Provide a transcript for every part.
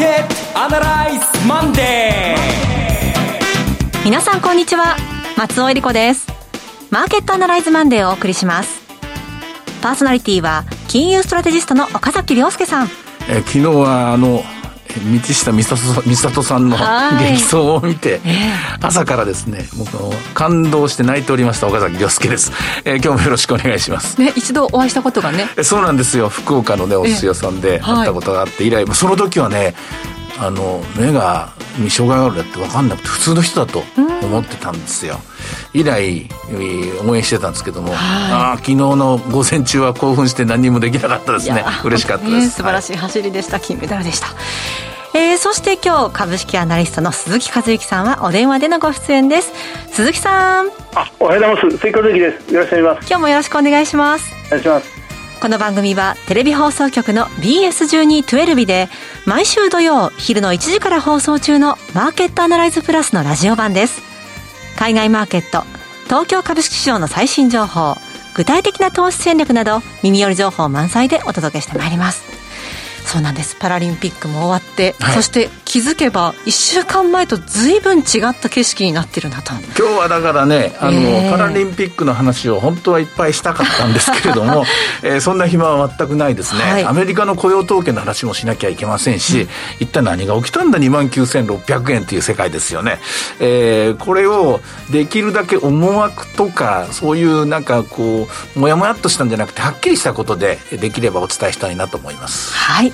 ケットアナライズマンデー。皆さんこんにちは。松尾英里子です。マーケットアナライズマンデーをお送りします。パーソナリティは金融ストラテジストの岡崎良介さん。え昨日はあの道下美里さんの激走を見て、朝からですね、僕感動して泣いておりました岡崎良介です。えー、今日もよろしくお願いします。ね、一度お会いしたことがね。そうなんですよ。福岡のね、お寿司屋さんで会ったことがあって、以来、その時はね、あの目がに障害があるだって分かんなくて普通の人だと思ってたんですよ、以来応援してたんですけども、あ昨日の午前中は興奮して何もできなかったですね。嬉しかったです、ね、素晴らしい走りでした、はい、金メダルでした。えー、そして今日株式アナリストの鈴木和之さんはお電話でのご出演です。鈴木さん。あおはようございます。鈴木和之です。よろしくお願いします。今日もよろしくお願いします。お願いしますこの番組はテレビ放送局の BS1212 で毎週土曜昼の1時から放送中のマーケットアナライズプラスのラジオ版です。海外マーケット、東京株式市場の最新情報、具体的な投資戦略など耳寄り情報満載でお届けしてまいります。そうなんですパラリンピックも終わって、はい、そして気づけば1週間前とずいぶん違った景色になってるなと。今日はだからねあの、えー、パラリンピックの話を本当はいっぱいしたかったんですけれども、えー、そんな暇は全くないですね、はい、アメリカの雇用統計の話もしなきゃいけませんし、うん、一体何が起きたんだ？2万9600円という世界ですよね、えー、これをできるだけ思惑とかそういうなんかこうもやもやっとしたんじゃなくてはっきりしたことでできればお伝えしたいなと思います。はい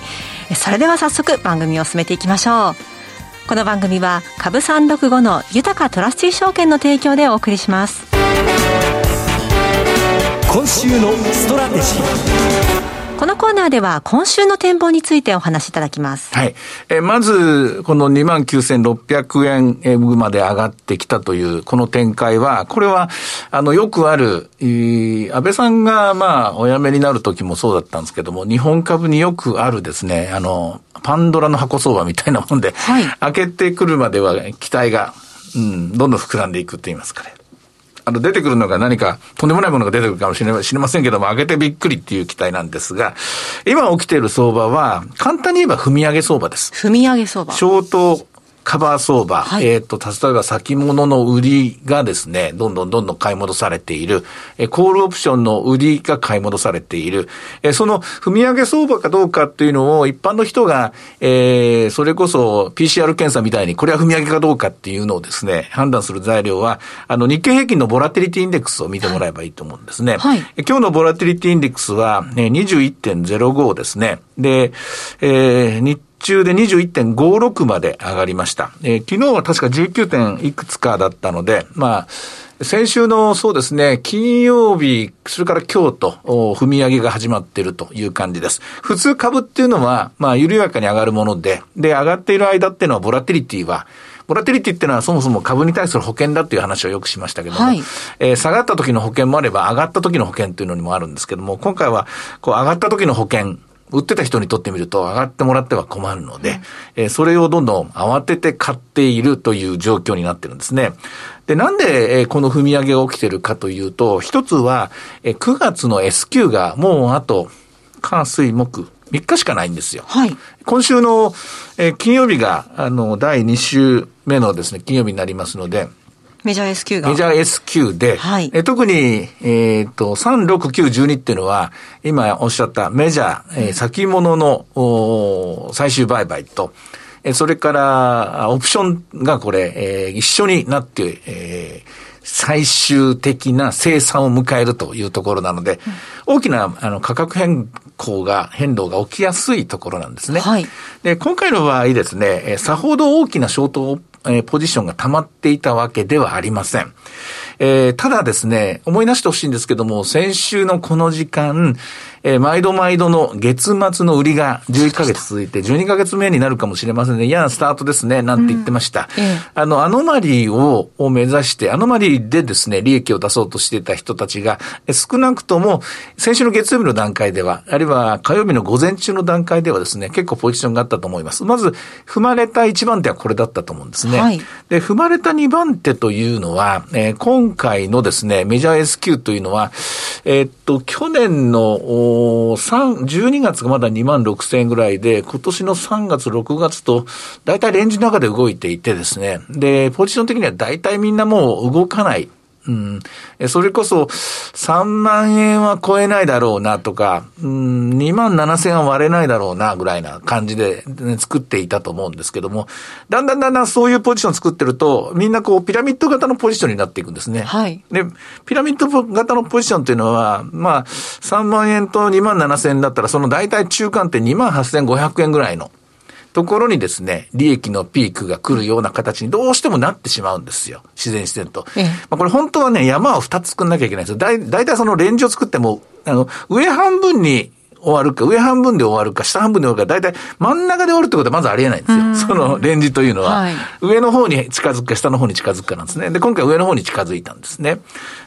それでは早速番組を進めていきましょう。この番組は株三六五のユタカトラスティ証券の提供でお送りします。今週のストラテジー。このコーナーでは今週の展望についてお話しいただきます。はい。えまず、この29,600円まで上がってきたというこの展開は、これは、あの、よくある、安倍さんが、まあ、お辞めになる時もそうだったんですけども、日本株によくあるですね、あの、パンドラの箱相場みたいなもんで、はい、開けてくるまでは期待が、うん、どんどん膨らんでいくと言いますかね。あの、出てくるのが何か、とんでもないものが出てくるかもしれませんけども、上げてびっくりっていう期待なんですが、今起きている相場は、簡単に言えば踏み上げ相場です。踏み上げ相場。ショートカバー相場、はい、えっ、ー、と、例えば先物の売りがですね、どんどんどんどん買い戻されている、えコールオプションの売りが買い戻されている、えその踏み上げ相場かどうかっていうのを一般の人が、えー、それこそ PCR 検査みたいにこれは踏み上げかどうかっていうのをですね、判断する材料は、あの日経平均のボラティリティインデックスを見てもらえばいいと思うんですね。はい、今日のボラティリティインデックスは、ね、21.05ですね。で、えー、日中で21.56まで上がりました。えー、昨日は確か19点いくつかだったので、まあ、先週のそうですね、金曜日、それから今日と踏み上げが始まっているという感じです。普通株っていうのは、まあ、緩やかに上がるもので、で、上がっている間っていうのは、ボラティリティは、ボラティリティっていうのはそもそも株に対する保険だっていう話をよくしましたけども、はい、えー、下がった時の保険もあれば上がった時の保険っていうのにもあるんですけども、今回はこう上がった時の保険、売ってた人にとってみると上がってもらっては困るので、うん、えー、それをどんどん慌てて買っているという状況になってるんですね。で、なんで、えー、この踏み上げが起きてるかというと、一つは、えー、9月の S q がもうあと、火水木、3日しかないんですよ。はい。今週の、えー、金曜日が、あの、第2週目のですね、金曜日になりますので、メジャー S q が。メジャー S q で、はい、え特に、えっ、ー、と、3、6、9、12っていうのは、今おっしゃったメジャー、えー、先物のお最終売買と、えー、それから、オプションがこれ、えー、一緒になって、えー、最終的な生産を迎えるというところなので、うん、大きなあの価格変更が、変動が起きやすいところなんですね。はい、で今回の場合ですね、さほど大きなショートえー、ポジションが溜まっていたわけではありません。えー、ただですね、思い出してほしいんですけども、先週のこの時間、えー、毎度毎度の月末の売りが11ヶ月続いて、12ヶ月目になるかもしれませんね。嫌なスタートですね、なんて言ってました。うん、あの、アノマリーをを目指して、アノマリーでですね、利益を出そうとしていた人たちが、少なくとも、先週の月曜日の段階では、あるいは火曜日の午前中の段階ではですね、結構ポジションがあったと思います。まず、踏まれた1番手はこれだったと思うんですね。はい、で、踏まれた2番手というのは、えー、今今回のですね、メジャー S q というのは、え、っと、去年の、3、12月がまだ2万6000円ぐらいで、今年の3月、6月と、大体レンジの中で動いていてですね、で、ポジション的には大体みんなもう動かない。うん。それこそ、3万円は超えないだろうなとか、うん、2万7千は割れないだろうなぐらいな感じで、ね、作っていたと思うんですけども、だんだんだんだんそういうポジション作ってると、みんなこう、ピラミッド型のポジションになっていくんですね。はい。で、ピラミッド型のポジションっていうのは、まあ、3万円と2万7千円だったら、その大体中間って2万8500円ぐらいの。ところにですね、利益のピークが来るような形にどうしてもなってしまうんですよ。自然自然と。ええ、まあこれ本当はね、山を2つ作んなきゃいけないんですよ。だい、だいたいそのレンジを作っても、あの、上半分に終わるか、上半分で終わるか、下半分で終わるか、大体真ん中で終わるってことはまずありえないんですよ。そのレンジというのは、はい、上の方に近づくか、下の方に近づくかなんですね。で、今回上の方に近づいたんですね。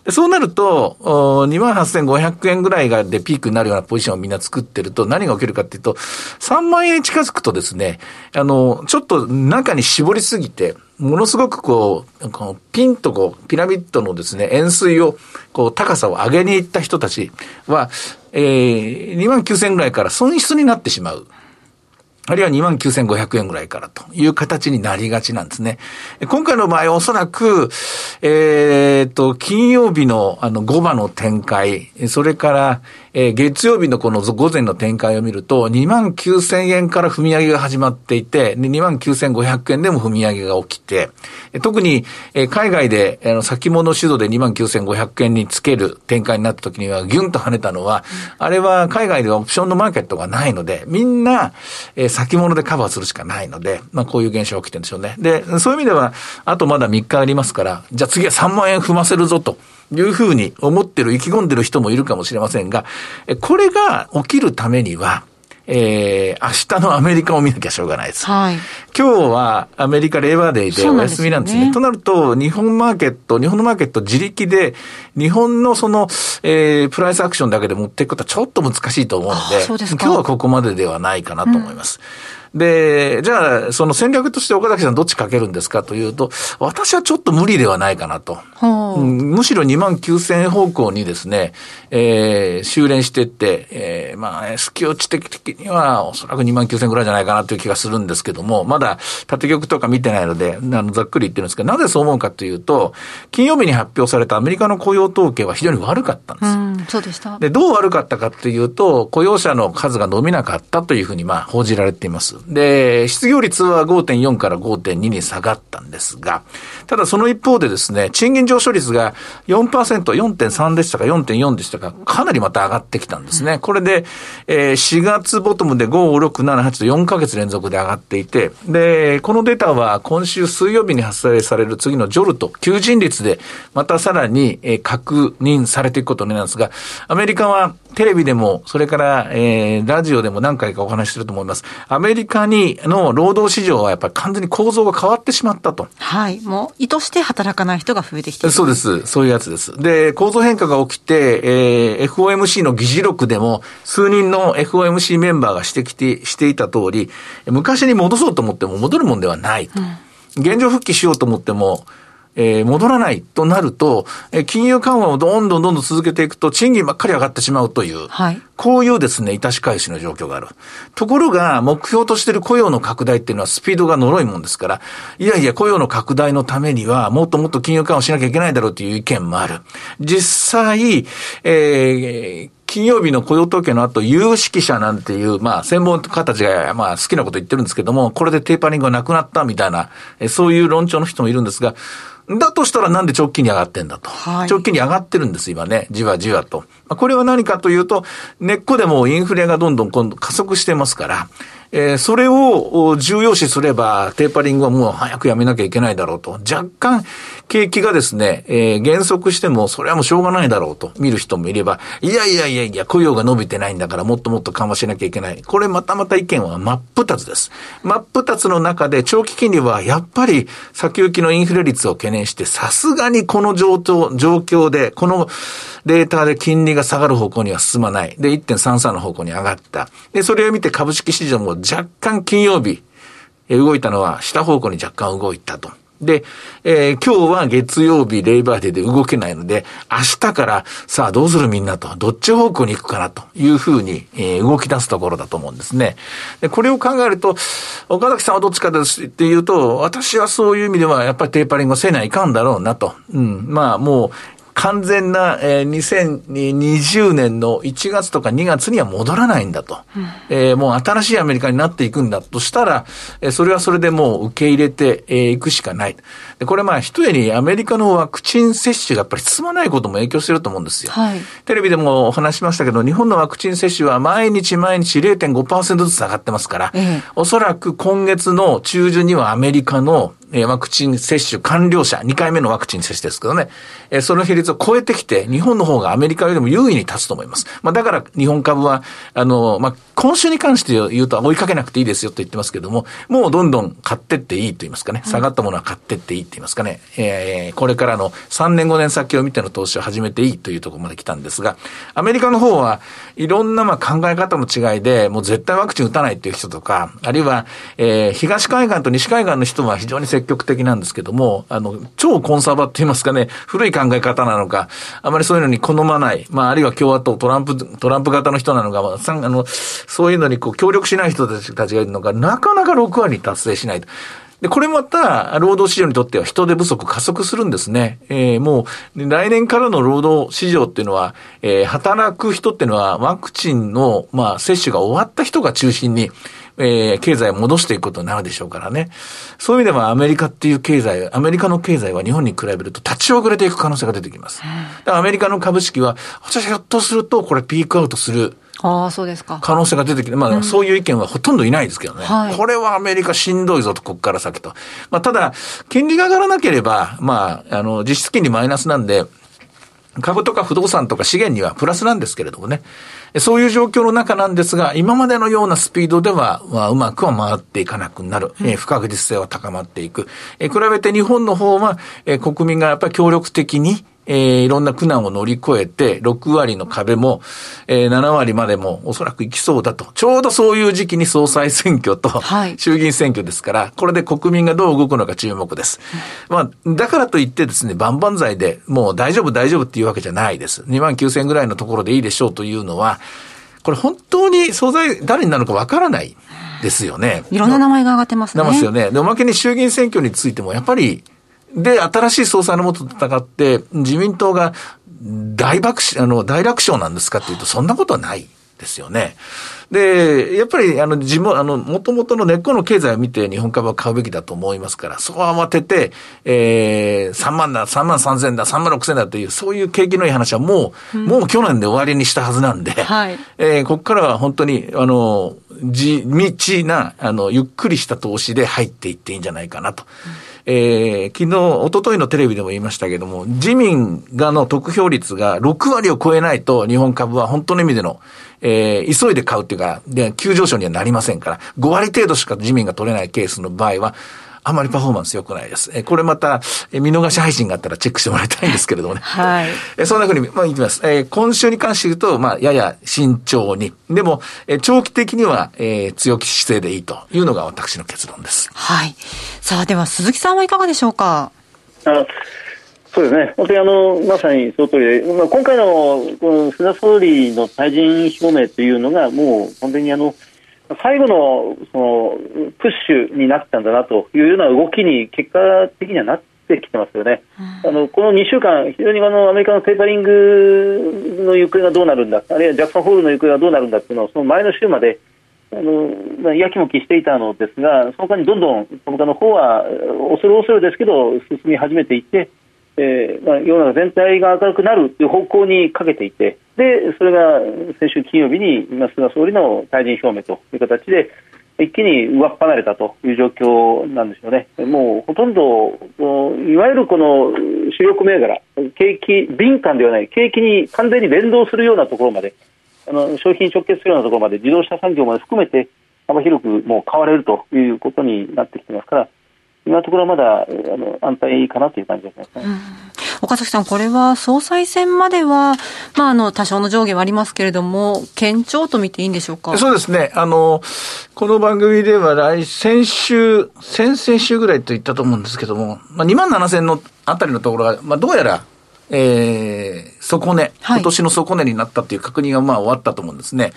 でそうなると、28,500円ぐらいがでピークになるようなポジションをみんな作ってると、何が起きるかっていうと、3万円に近づくとですね、あの、ちょっと中に絞りすぎて、ものすごくこう、このピンとこう、ピラミッドのですね、円錐を、こう、高さを上げに行った人たちは、えー、2万9000円ぐらいから損失になってしまう。あるいは2万9500円ぐらいからという形になりがちなんですね。今回の場合おそらく、えっ、と、金曜日のあの5番の展開、それから、えー、月曜日のこの午前の展開を見ると、2万9000円から踏み上げが始まっていて、2万9500円でも踏み上げが起きて、特に、えー、海外で、あの、先物主導で2万9500円につける展開になった時には、ギュンと跳ねたのは、あれは海外ではオプションのマーケットがないので、みんな、えー、先物でカバーするしかないので、まあこういう現象が起きてるんでしょうね。で、そういう意味では、あとまだ3日ありますから、じゃあ次は3万円踏ませるぞと。いうふうに思ってる、意気込んでる人もいるかもしれませんが、これが起きるためには、えー、明日のアメリカを見なきゃしょうがないです。はい。今日はアメリカレーバーデーでお休みなんですね。すねとなると、日本マーケット、日本のマーケット自力で、日本のその、えー、プライスアクションだけで持っていくことはちょっと難しいと思うので、今日はここまでではないかなと思います。うんで、じゃあ、その戦略として岡崎さんどっちかけるんですかというと、私はちょっと無理ではないかなと。うん、むしろ2万9000円方向にですね、えー、修練していって、えー、まあ、スキオ値的にはおそらく2万9000円ぐらいじゃないかなという気がするんですけども、まだ縦玉とか見てないので、あの、ざっくり言ってるんですけど、なぜそう思うかというと、金曜日に発表されたアメリカの雇用統計は非常に悪かったんです。うん、そうでした。で、どう悪かったかというと、雇用者の数が伸びなかったというふうに、まあ、報じられています。で、失業率は5.4から5.2に下がったんですが、ただその一方でですね、賃金上昇率が4%、4.3でしたか4.4でしたか、かなりまた上がってきたんですね。これで、えー、4月ボトムで5、6、7、8と4ヶ月連続で上がっていて、で、このデータは今週水曜日に発売される次のジョルト、求人率でまたさらに、えー、確認されていくことになるんですが、アメリカはテレビでも、それから、えー、ラジオでも何回かお話してると思います。アメリカに、の労働市場はやっぱり完全に構造が変わってしまったと。はい。もう、意図して働かない人が増えてきてる。そうです。そういうやつです。で、構造変化が起きて、えー、FOMC の議事録でも、数人の FOMC メンバーが指摘していた通り、昔に戻そうと思っても戻るもんではないと。うん、現状復帰しようと思っても、えー、戻らないとなると、えー、金融緩和をどんどんどんどん続けていくと、賃金ばっかり上がってしまうという、はい、こういうですね、致し返しの状況がある。ところが、目標としている雇用の拡大っていうのはスピードが呪いもんですから、いやいや、雇用の拡大のためには、もっともっと金融緩和しなきゃいけないだろうという意見もある。実際、えー、金曜日の雇用統計の後、有識者なんていう、まあ、専門家たちが、まあ、好きなこと言ってるんですけども、これでテーパリングがなくなったみたいな、そういう論調の人もいるんですが、だとしたらなんで直近に上がってんだと。はい、直近に上がってるんです、今ね。じわじわと。これは何かというと、根っこでもインフレがどんどん今度加速してますから、えー、それを重要視すれば、テーパリングはもう早くやめなきゃいけないだろうと。若干、景気がですね、えー、減速しても、それはもうしょうがないだろうと見る人もいれば、いやいやいやいや、雇用が伸びてないんだから、もっともっと緩和しなきゃいけない。これまたまた意見は真っ二つです。真っ二つの中で、長期金利はやっぱり先行きのインフレ率を懸念して、さすがにこの状況、状況で、このデータで金利が下がる方向には進まない。で、1.33の方向に上がった。で、それを見て株式市場も若干金曜日、動いたのは下方向に若干動いたと。で、えー、今日は月曜日レイバーデーで動けないので、明日からさあどうするみんなと、どっち方向に行くかなというふうに、えー、動き出すところだと思うんですね。で、これを考えると、岡崎さんはどっちかですっていうと、私はそういう意味ではやっぱりテーパリングをせないかんだろうなと。うん。まあもう、完全な、えー、2020年の1月とか2月には戻らないんだと。うん、えー、もう新しいアメリカになっていくんだとしたら、えー、それはそれでもう受け入れてい、えー、くしかない。でこれまあ一重にアメリカのワクチン接種がやっぱり進まないことも影響してると思うんですよ。はい、テレビでもお話しましたけど、日本のワクチン接種は毎日毎日0.5%ずつ上がってますから、えー、おそらく今月の中旬にはアメリカのえワクチン接種完了者、2回目のワクチン接種ですけどね、えその比率を超えてきて、日本の方がアメリカよりも優位に立つと思います。まあ、だから日本株は、あの、まあ、今週に関して言うと追いかけなくていいですよと言ってますけども、もうどんどん買ってっていいと言いますかね、下がったものは買ってっていいと言いますかね、えー、これからの3年5年先を見ての投資を始めていいというところまで来たんですが、アメリカの方はいろんなまあ考え方の違いで、もう絶対ワクチン打たないっていう人とか、あるいは、えー、東海岸と西海岸の人は非常に積極的なんですけども、あの、超コンサバって言いますかね、古い考え方なのか、あまりそういうのに好まない、まあ、あるいは共和党、トランプ、トランプ型の人なのか、まあ、あの、そういうのにこう協力しない人たちたちがいるのが、なかなか6割達成しないと。で、これまた、労働市場にとっては人手不足加速するんですね。えー、もう、来年からの労働市場っていうのは、えー、働く人っていうのは、ワクチンの、まあ、接種が終わった人が中心に、えー、経済を戻していくことになるでしょうからね。そういう意味ではアメリカっていう経済、アメリカの経済は日本に比べると立ち遅れていく可能性が出てきます。だからアメリカの株式は、私ひょっとするとこれピークアウトする。ああ、そうですか。可能性が出てきて、まあ、そういう意見はほとんどいないですけどね。はい、これはアメリカしんどいぞと、ここから先と。まあ、ただ、金利が上がらなければ、まあ、あの、実質金利マイナスなんで、株とか不動産とか資源にはプラスなんですけれどもね。そういう状況の中なんですが、今までのようなスピードでは、まあ、うまくは回っていかなくなる。えー、不確実性は高まっていく。えー、比べて日本の方は、えー、国民がやっぱり協力的に、えー、いろんな苦難を乗り越えて、6割の壁も、えー、7割までもおそらくいきそうだと。ちょうどそういう時期に総裁選挙と、衆議院選挙ですから、これで国民がどう動くのか注目です。まあ、だからといってですね、万々歳でもう大丈夫大丈夫っていうわけじゃないです。2万9000ぐらいのところでいいでしょうというのは、これ本当に総裁誰になるのかわからないですよね。いろんな名前が上がってますね。ますよね。で、おまけに衆議院選挙についても、やっぱり、で、新しい総裁のもと戦って、自民党が大爆、あの、大楽勝なんですかっていうと、そんなことはないですよね。で、やっぱり、あの、地元、あの、元々の根っこの経済を見て日本株は買うべきだと思いますから、そこは慌てて、えー、3万だ、3万3千だ、3万6千だという、そういう景気のいい話はもう、うん、もう去年で終わりにしたはずなんで、はい、えー、ここからは本当に、あの、地道な、あの、ゆっくりした投資で入っていっていいんじゃないかなと。うんえー、昨日、一昨日のテレビでも言いましたけども、自民がの得票率が6割を超えないと、日本株は本当の意味での、えー、急いで買うっていうか、で、急上昇にはなりませんから、5割程度しか自民が取れないケースの場合は、あまりパフォーマンス良くないです。えこれまた、え見逃し配信があったらチェックしてもらいたいんですけれどもね。はい。えそんなふうに、まあ、いきます。え今週に関して言うと、まあ、やや慎重に。でも、え長期的には、え強気姿勢でいいというのが私の結論です。はい。さあ、では鈴木さんはいかがでしょうか？あそうですね、本当にあのまさにその通りで、まあ、今回のこの菅総理の退陣表明というのが、もう本当にあの最後のそのプッシュになったんだなというような動きに結果的にはなってきてますよね、うん、あのこの2週間、非常にあのアメリカのテーパリングの行方がどうなるんだ、あるいはジャクソンホールの行方がどうなるんだというのを、その前の週まであの、まあ、やきもきしていたのですが、その間にどんどん株価の方は恐る恐るですけど、進み始めていって、えーまあ、世の中全体が明るくなるという方向にかけていてでそれが先週金曜日に菅総理の退陣表明という形で一気に上っ離れたという状況なんですよね、もうほとんどいわゆるこの主力銘柄景気敏感ではない景気に完全に連動するようなところまであの商品直結するようなところまで自動車産業まで含めて幅広くもう買われるということになってきてますから今のところはまだあの安泰かなという感じですね。岡崎さん、これは総裁選までは、まあ、あの、多少の上下はありますけれども、堅調と見ていいんでしょうか？そうですね。あの、この番組では来、先週、先々週ぐらいと言ったと思うんですけども、まあ、2万7000のあたりのところが、まあ、どうやら、えー、底値、今年の底値になったっていう確認がまあ終わったと思うんですね。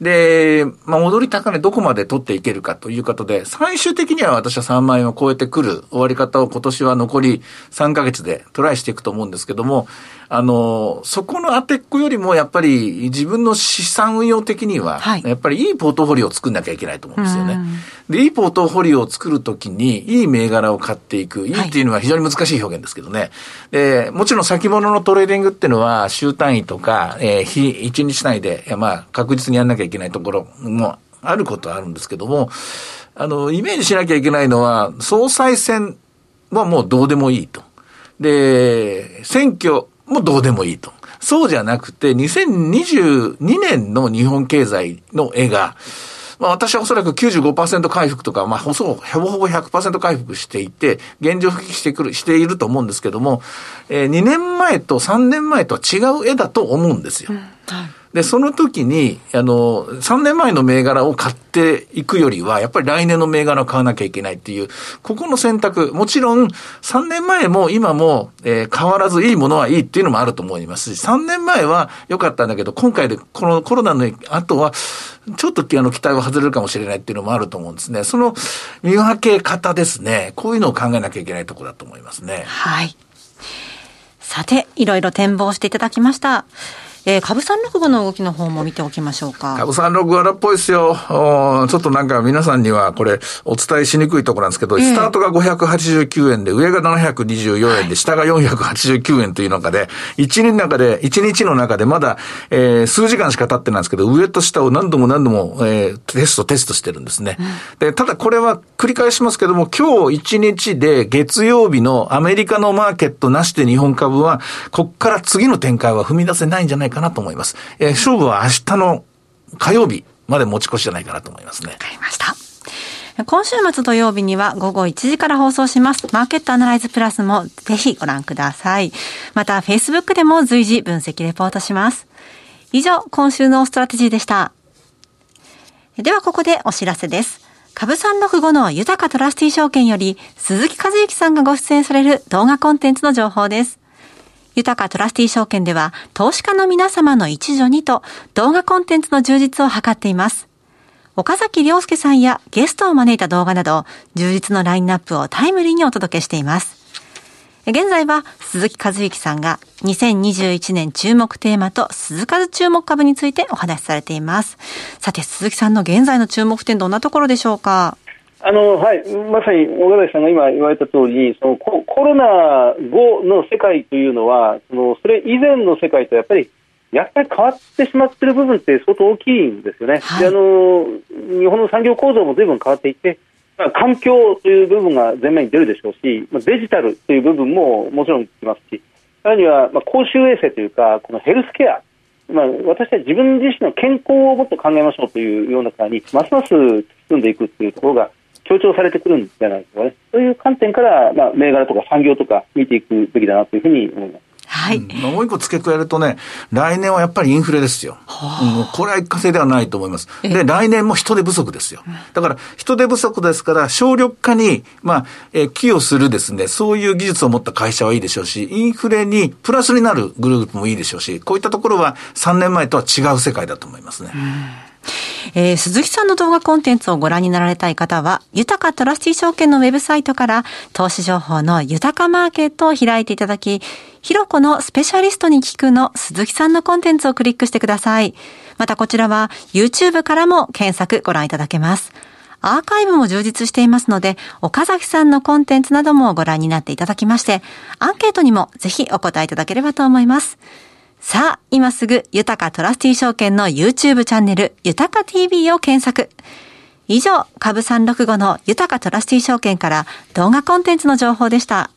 で、まあ戻り高値どこまで取っていけるかということで、最終的には私は3万円を超えてくる終わり方を今年は残り3ヶ月でトライしていくと思うんですけども、あの、そこの当てっこよりもやっぱり自分の資産運用的には、やっぱりいいポートフォリオを作んなきゃいけないと思うんですよね。で、いいポートフォリオを作るときに、いい銘柄を買っていく。いいっていうのは非常に難しい表現ですけどね。で、もちろん先物のトレーディングっていうのは、は週単位とか、えー、日、一日単位で、まあ、確実にやんなきゃいけないところもあることはあるんですけども、あの、イメージしなきゃいけないのは、総裁選はもうどうでもいいと。で、選挙もどうでもいいと。そうじゃなくて、2022年の日本経済の絵が、まあ私はおそらく95%回復とか、まあほぼほぼ100%回復していて、原状復帰してくる、していると思うんですけども、えー、2年前と3年前とは違う絵だと思うんですよ。うんはいで、その時に、あの、3年前の銘柄を買っていくよりは、やっぱり来年の銘柄を買わなきゃいけないっていう、ここの選択、もちろん、3年前も今も、えー、変わらずいいものはいいっていうのもあると思いますし、3年前は良かったんだけど、今回で、このコロナの後は、ちょっとあの期待は外れるかもしれないっていうのもあると思うんですね。その見分け方ですね。こういうのを考えなきゃいけないところだと思いますね。はい。さて、いろいろ展望していただきました。えー、株三六五の動きの方も見ておきましょうか。株三六五っぽいですよ。ちょっとなんか皆さんにはこれお伝えしにくいところなんですけど、えー、スタートが589円で、上が724円で、下が489円という中で、一日の中で、一日の中でまだ、えー、数時間しか経ってないんですけど、上と下を何度も何度も、えー、テストテストしてるんですね。うん、で、ただこれは繰り返しますけども、今日一日で月曜日のアメリカのマーケットなしで日本株は、こっから次の展開は踏み出せないんじゃないかかなと思います。えー、勝負は明日の火曜日まで持ち越しじゃないかなと思いますね。わかりました。今週末土曜日には午後1時から放送します。マーケットアナライズプラスもぜひご覧ください。また、Facebook でも随時分析レポートします。以上、今週のストラテジーでした。では、ここでお知らせです。株365の豊トラスティ証券より、鈴木和之さんがご出演される動画コンテンツの情報です。豊かトラスティ証券では、投資家の皆様の一助にと、動画コンテンツの充実を図っています。岡崎良介さんやゲストを招いた動画など、充実のラインナップをタイムリーにお届けしています。現在は鈴木和之さんが2021年注目テーマと鈴数注目株についてお話しされています。さて鈴木さんの現在の注目点どんなところでしょうか？あのはい、まさに小川さんが今言われた通りそのコロナ後の世界というのはそのそれ以前の世界とやっぱりやっぱり変わってしまっている部分って相当大きいんですよね。はい、であの日本の産業構造も随分変わっていて、まあ、環境という部分が前面に出るでしょうし、まあ、デジタルという部分ももちろんきますし、さらには、まあ、公衆衛生というか、このヘルスケア、まあ、私たち自分自身の健康をもっと考えましょうというような中に、ますます進んでいくというところが、強調されてくるんじゃないですかね。そういう観点から、まあ、銘柄とか産業とか見ていくべきだなというふうに思います。はい。もう一個付け加えるとね、来年はやっぱりインフレですよ。うん、これは一過性ではないと思います。で、来年も人手不足ですよ。だから、人手不足ですから、省力化に、まあ、え寄与するですね、そういう技術を持った会社はいいでしょうし、インフレにプラスになるグループもいいでしょうし、こういったところは3年前とは違う世界だと思いますね。えー、鈴木さんの動画コンテンツをご覧になられたい方は、豊かトラスティ証券のウェブサイトから、投資情報の豊かマーケットを開いていただき、ひろこのスペシャリストに聞くの鈴木さんのコンテンツをクリックしてください。またこちらは YouTube からも検索ご覧いただけます。アーカイブも充実していますので、岡崎さんのコンテンツなどもご覧になっていただきまして、アンケートにもぜひお答えいただければと思います。さあ、今すぐ、豊かトラスティ証券の YouTube チャンネル、豊か TV を検索。以上、株365の豊かトラスティ証券から動画コンテンツの情報でした。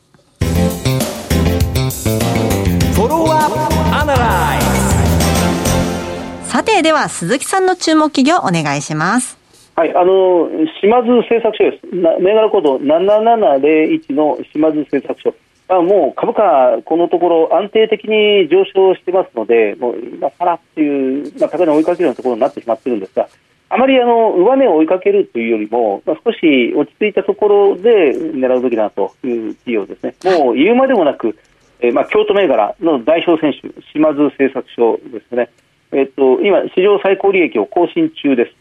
さて、では鈴木さんの注目企業お願いします。はい、あの島津製作所です。銘柄コード7701の島津製作所。まあ、もう株価、このところ安定的に上昇してますので、もう今更っていう、まあ、高値を追いかけるようなところになってしまってるんですが、あまりあの上値を追いかけるというよりも、まあ、少し落ち着いたところで狙うべきだという企業ですね。もう言うまでもなく、えー、まあ京都銘柄の代表選手、島津製作所ですね。えっと、今、史上最高利益を更新中です。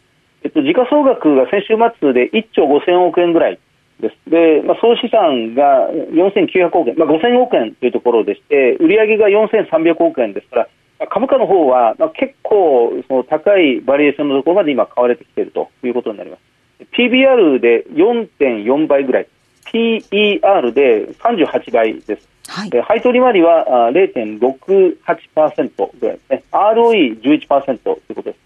えっと、時価総額が先週末で1兆5000億円ぐらいです。で、まあ、総資産が4900億円、まあ、5000億円というところでして、売上が4300億円ですから、株価の方は、まあ、結構その高いバリエーションのところまで今買われてきているということになります。PBR で4.4倍ぐらい、PER で38倍です。はい、配当利回りは0.68%ぐらいですね。ROE11% ということです。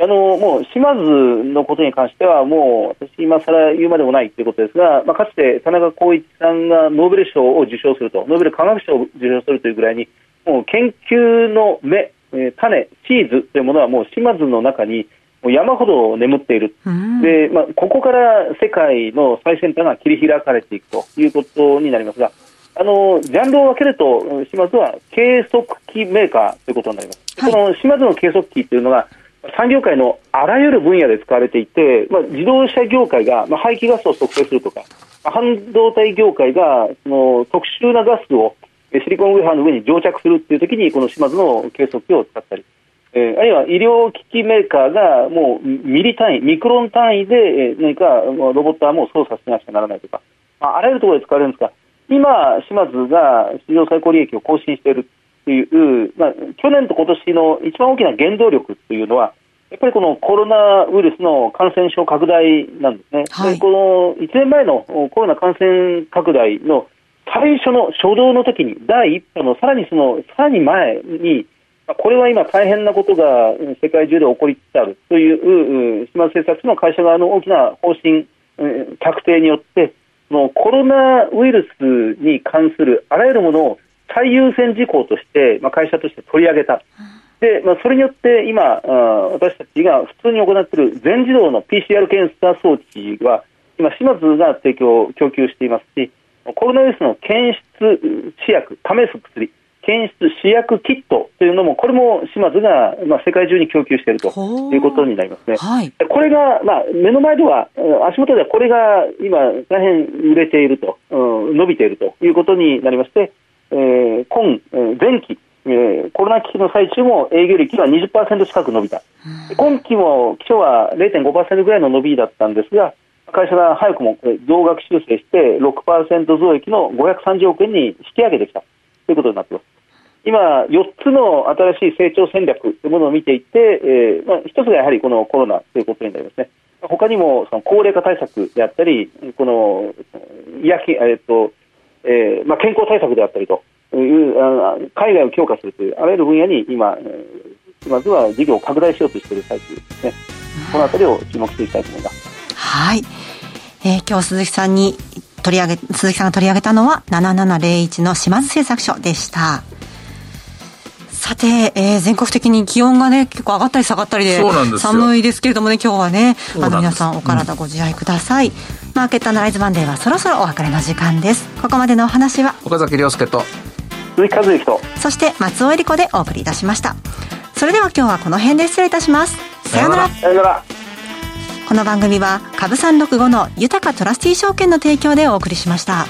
あのもう島津のことに関しては、もう私、今更言うまでもないということですが、まあ、かつて田中浩一さんがノーベル賞を受賞すると、ノーベル科学賞を受賞するというぐらいに、もう研究の芽、え種、シーズというものはもう島津の中にもう山ほど眠っている、でまあ、ここから世界の最先端が切り開かれていくということになりますが、あのジャンルを分けると、島津は計測器メーカーということになります。はい、この島津の計測器というのが産業界のあらゆる分野で使われていて、まあ、自動車業界が、まあ、排気ガスを測定するとか、半導体業界がその特殊なガスをシリコンウェハーの上に蒸着するっていう時にこの島津の計測器を使ったり、えー、あるいは医療機器メーカーがもうミリ単位、ミクロン単位で、何かロボットはもう操作しなくちゃならないとか、まあ、あらゆるところで使われるんですが、今、島津が史上最高利益を更新している。という、まあ、去年と今年の一番大きな原動力というのは、やっぱりこのコロナウイルスの感染症拡大なんですね。はい、この1年前のコロナ感染拡大の最初の初動の時に、第一波のさらにその、さらに前に、これは今大変なことが世界中で起こりつつあるという、島政策の会社側の大きな方針、策定によって、もうコロナウイルスに関するあらゆるものを最優先事項として、まあ、会社として取り上げた。で、まあ、それによって今、私たちが普通に行っている全自動の PCR 検査装置は、今、島津が提供、供給していますし、コロナウイルスの検出試薬、試す薬、検出試薬キットというのも、これも島津が、まあ、世界中に供給しているということになりますね。はい、これが、まあ、目の前では、足元ではこれが今、大変売れていると、うん、伸びているということになりまして、えー、今、前期、えー、コロナ危機の最中も営業率は20%近く伸びた、今期も基礎は0.5%ぐらいの伸びだったんですが、会社が早くも増額修正して6%増益の530億円に引き上げてきたということになっています。今、4つの新しい成長戦略というものを見ていて、えーまあ、1つがやはりこのコロナということになりますね。他にもその高齢化対策であったり、この医薬えーとえーまあ、健康対策であったりというあ海外を強化するというあらゆる分野に今、えー、まずは事業を拡大しようとしている最中ですね。このあたりを注目していきたいと思います。はい。えー、今日鈴木さんに取り上げ、鈴木さんが取り上げたのは7701の島津製作所でした。さて、えー、全国的に気温がね、結構上がったり下がったりで、寒いですけれどもね、今日はね、あの皆さんお体ご自愛ください。うん、マーケットアナライズマンデーはそろそろお別れの時間です。ここまでのお話は、岡崎亮介と、鈴木和之と、そして松尾恵理子でお送りいたしました。それでは今日はこの辺で失礼いたします。さようなら。さようなら。この番組は株三六五の豊かトラスティ証券の提供でお送りしました。